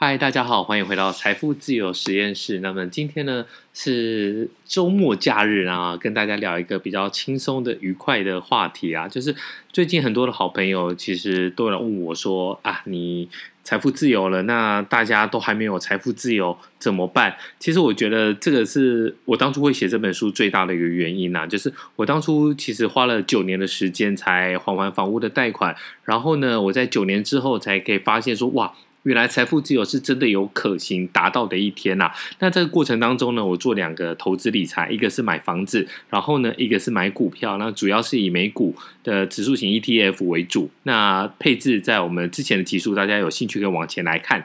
嗨，大家好，欢迎回到财富自由实验室。那么今天呢是周末假日啊，跟大家聊一个比较轻松的、愉快的话题啊，就是最近很多的好朋友其实都有问我说啊，你财富自由了，那大家都还没有财富自由怎么办？其实我觉得这个是我当初会写这本书最大的一个原因呐、就是我当初其实花了九年的时间才还完房屋的贷款，然后呢，我在九年之后才可以发现说哇。原来财富自由是真的有可行达到的一天呐、啊！那这个过程当中呢，我做两个投资理财，一个是买房子，然后呢，一个是买股票。那主要是以美股的指数型 ETF 为主。那配置在我们之前的集数，大家有兴趣可以往前来看。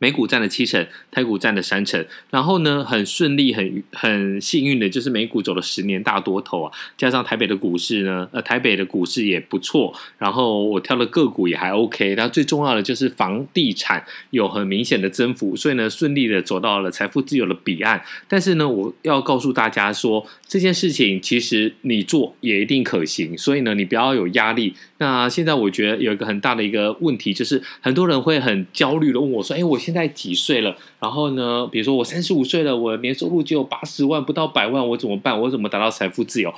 美股占了七成，台股占了三成，然后呢，很顺利、很很幸运的，就是美股走了十年大多头啊，加上台北的股市呢，呃，台北的股市也不错，然后我挑的个股也还 OK，然后最重要的就是房地产有很明显的增幅，所以呢，顺利的走到了财富自由的彼岸。但是呢，我要告诉大家说，这件事情其实你做也一定可行，所以呢，你不要有压力。那现在我觉得有一个很大的一个问题，就是很多人会很焦虑的问我说：“哎，我现现在几岁了？然后呢，比如说我三十五岁了，我年收入只有八十万，不到百万，我怎么办？我怎么达到财富自由？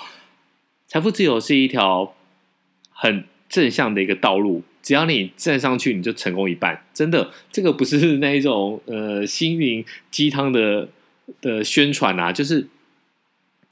财富自由是一条很正向的一个道路，只要你站上去，你就成功一半。真的，这个不是那一种呃心灵鸡汤的的宣传啊，就是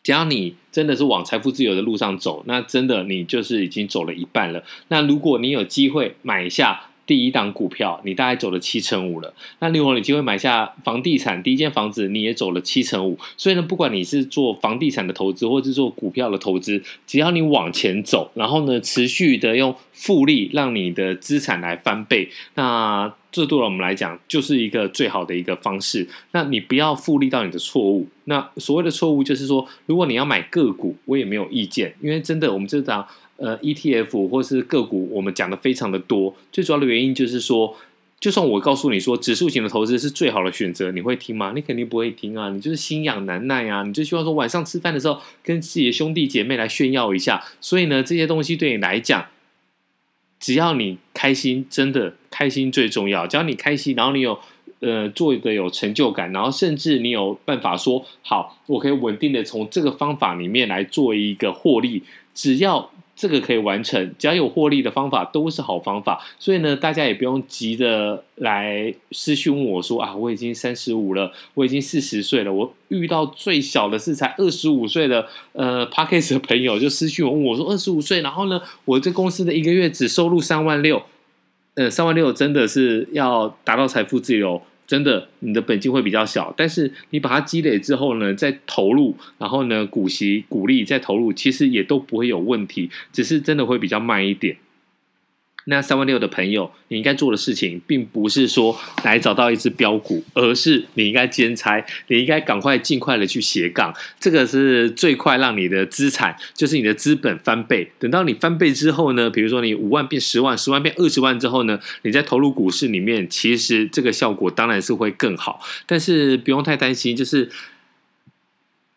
只要你真的是往财富自由的路上走，那真的你就是已经走了一半了。那如果你有机会买下。第一档股票，你大概走了七成五了。那另外，你机会买下房地产第一间房子，你也走了七成五。所以呢，不管你是做房地产的投资，或是做股票的投资，只要你往前走，然后呢，持续的用复利让你的资产来翻倍，那这对我们来讲就是一个最好的一个方式。那你不要复利到你的错误。那所谓的错误就是说，如果你要买个股，我也没有意见，因为真的我们这档。呃，ETF 或是个股，我们讲的非常的多。最主要的原因就是说，就算我告诉你说指数型的投资是最好的选择，你会听吗？你肯定不会听啊！你就是心痒难耐啊！你就希望说晚上吃饭的时候跟自己的兄弟姐妹来炫耀一下。所以呢，这些东西对你来讲，只要你开心，真的开心最重要。只要你开心，然后你有呃做一个有成就感，然后甚至你有办法说好，我可以稳定的从这个方法里面来做一个获利，只要。这个可以完成，只要有获利的方法都是好方法，所以呢，大家也不用急着来私讯问我说啊，我已经三十五了，我已经四十岁了，我遇到最小的是才二十五岁的呃 Podcast 的朋友就私讯我问我说二十五岁，然后呢，我这公司的一个月只收入三万六，呃，三万六真的是要达到财富自由。真的，你的本金会比较小，但是你把它积累之后呢，再投入，然后呢，股息、股利再投入，其实也都不会有问题，只是真的会比较慢一点。那三万六的朋友，你应该做的事情，并不是说来找到一只标股，而是你应该兼差，你应该赶快尽快的去斜杠，这个是最快让你的资产，就是你的资本翻倍。等到你翻倍之后呢，比如说你五万变十万，十万变二十万之后呢，你再投入股市里面，其实这个效果当然是会更好，但是不用太担心，就是。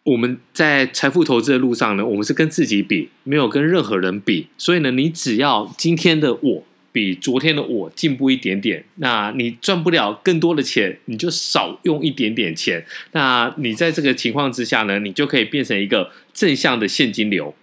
我们在财富投资的路上呢，我们是跟自己比，没有跟任何人比。所以呢，你只要今天的我比昨天的我进步一点点，那你赚不了更多的钱，你就少用一点点钱。那你在这个情况之下呢，你就可以变成一个正向的现金流。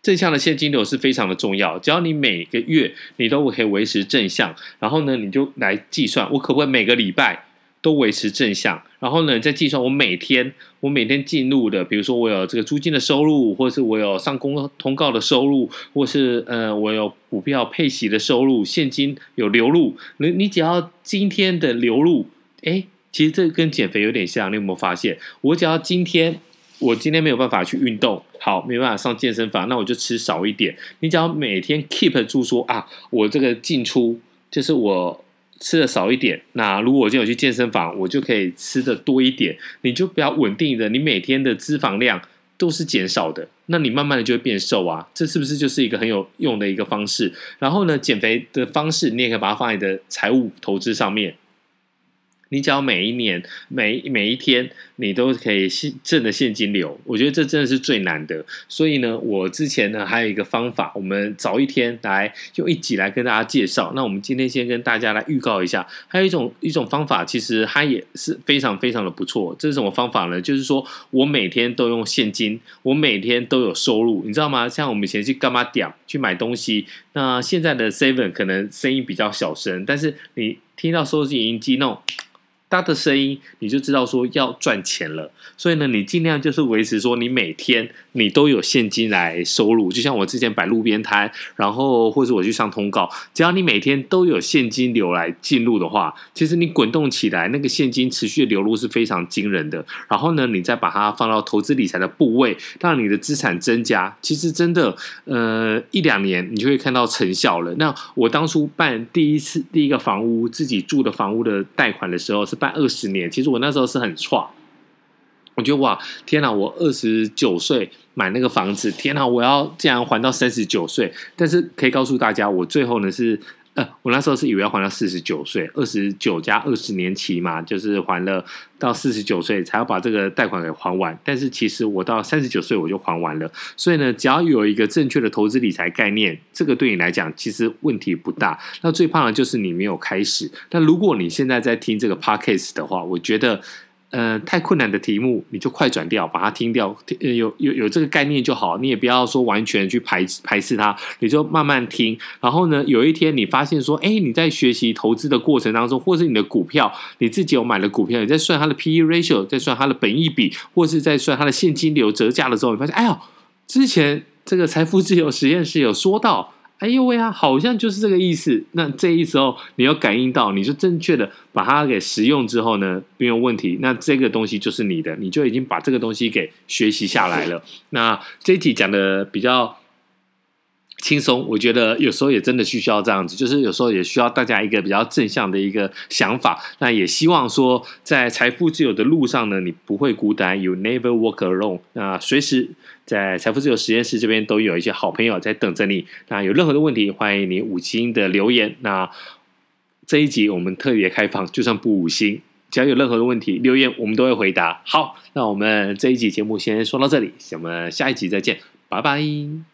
正向的现金流是非常的重要，只要你每个月你都可以维持正向，然后呢，你就来计算，我可不可以每个礼拜都维持正向？然后呢，再计算我每天我每天进入的，比如说我有这个租金的收入，或是我有上公通告的收入，或是呃我有股票配息的收入，现金有流入。你你只要今天的流入，哎，其实这跟减肥有点像，你有没有发现？我只要今天我今天没有办法去运动，好，没办法上健身房，那我就吃少一点。你只要每天 keep 住说啊，我这个进出就是我。吃的少一点，那如果我今天有去健身房，我就可以吃的多一点。你就比较稳定的，你每天的脂肪量都是减少的，那你慢慢的就会变瘦啊。这是不是就是一个很有用的一个方式？然后呢，减肥的方式你也可以把它放在你的财务投资上面。你只要每一年、每每一天，你都可以现挣的现金流，我觉得这真的是最难的。所以呢，我之前呢还有一个方法，我们早一天来用一集来跟大家介绍。那我们今天先跟大家来预告一下，还有一种一种方法，其实它也是非常非常的不错。这是什么方法呢？就是说我每天都用现金，我每天都有收入，你知道吗？像我们以前去干嘛点去买东西，那现在的 Seven 可能声音比较小声，但是你听到收银机那种。他的声音，你就知道说要赚钱了。所以呢，你尽量就是维持说，你每天你都有现金来收入。就像我之前摆路边摊，然后或者我去上通告，只要你每天都有现金流来进入的话，其实你滚动起来，那个现金持续的流入是非常惊人的。然后呢，你再把它放到投资理财的部位，让你的资产增加，其实真的，呃，一两年你就会看到成效了。那我当初办第一次第一个房屋自己住的房屋的贷款的时候是。办二十年，其实我那时候是很差。我觉得哇，天哪！我二十九岁买那个房子，天哪！我要竟然还到三十九岁。但是可以告诉大家，我最后呢是。我那时候是以为要还到四十九岁，二十九加二十年期嘛，就是还了到四十九岁才要把这个贷款给还完。但是其实我到三十九岁我就还完了。所以呢，只要有一个正确的投资理财概念，这个对你来讲其实问题不大。那最怕的就是你没有开始。但如果你现在在听这个 podcast 的话，我觉得。呃，太困难的题目你就快转掉，把它听掉。有有有这个概念就好，你也不要说完全去排排斥它，你就慢慢听。然后呢，有一天你发现说，哎，你在学习投资的过程当中，或是你的股票，你自己有买了股票，你在算它的 PE ratio，在算它的本益比，或是在算它的现金流折价的时候，你发现，哎呦，之前这个财富自由实验室有说到。哎呦喂啊，好像就是这个意思。那这一时候你要感应到，你就正确的把它给使用之后呢，没有问题。那这个东西就是你的，你就已经把这个东西给学习下来了。那这一题讲的比较轻松，我觉得有时候也真的需要这样子，就是有时候也需要大家一个比较正向的一个想法。那也希望说，在财富自由的路上呢，你不会孤单，You never walk alone。那随时。在财富自由实验室这边都有一些好朋友在等着你。那有任何的问题，欢迎你五星的留言。那这一集我们特别开放，就算不五星，只要有任何的问题留言，我们都会回答。好，那我们这一集节目先说到这里，我们下一集再见，拜拜。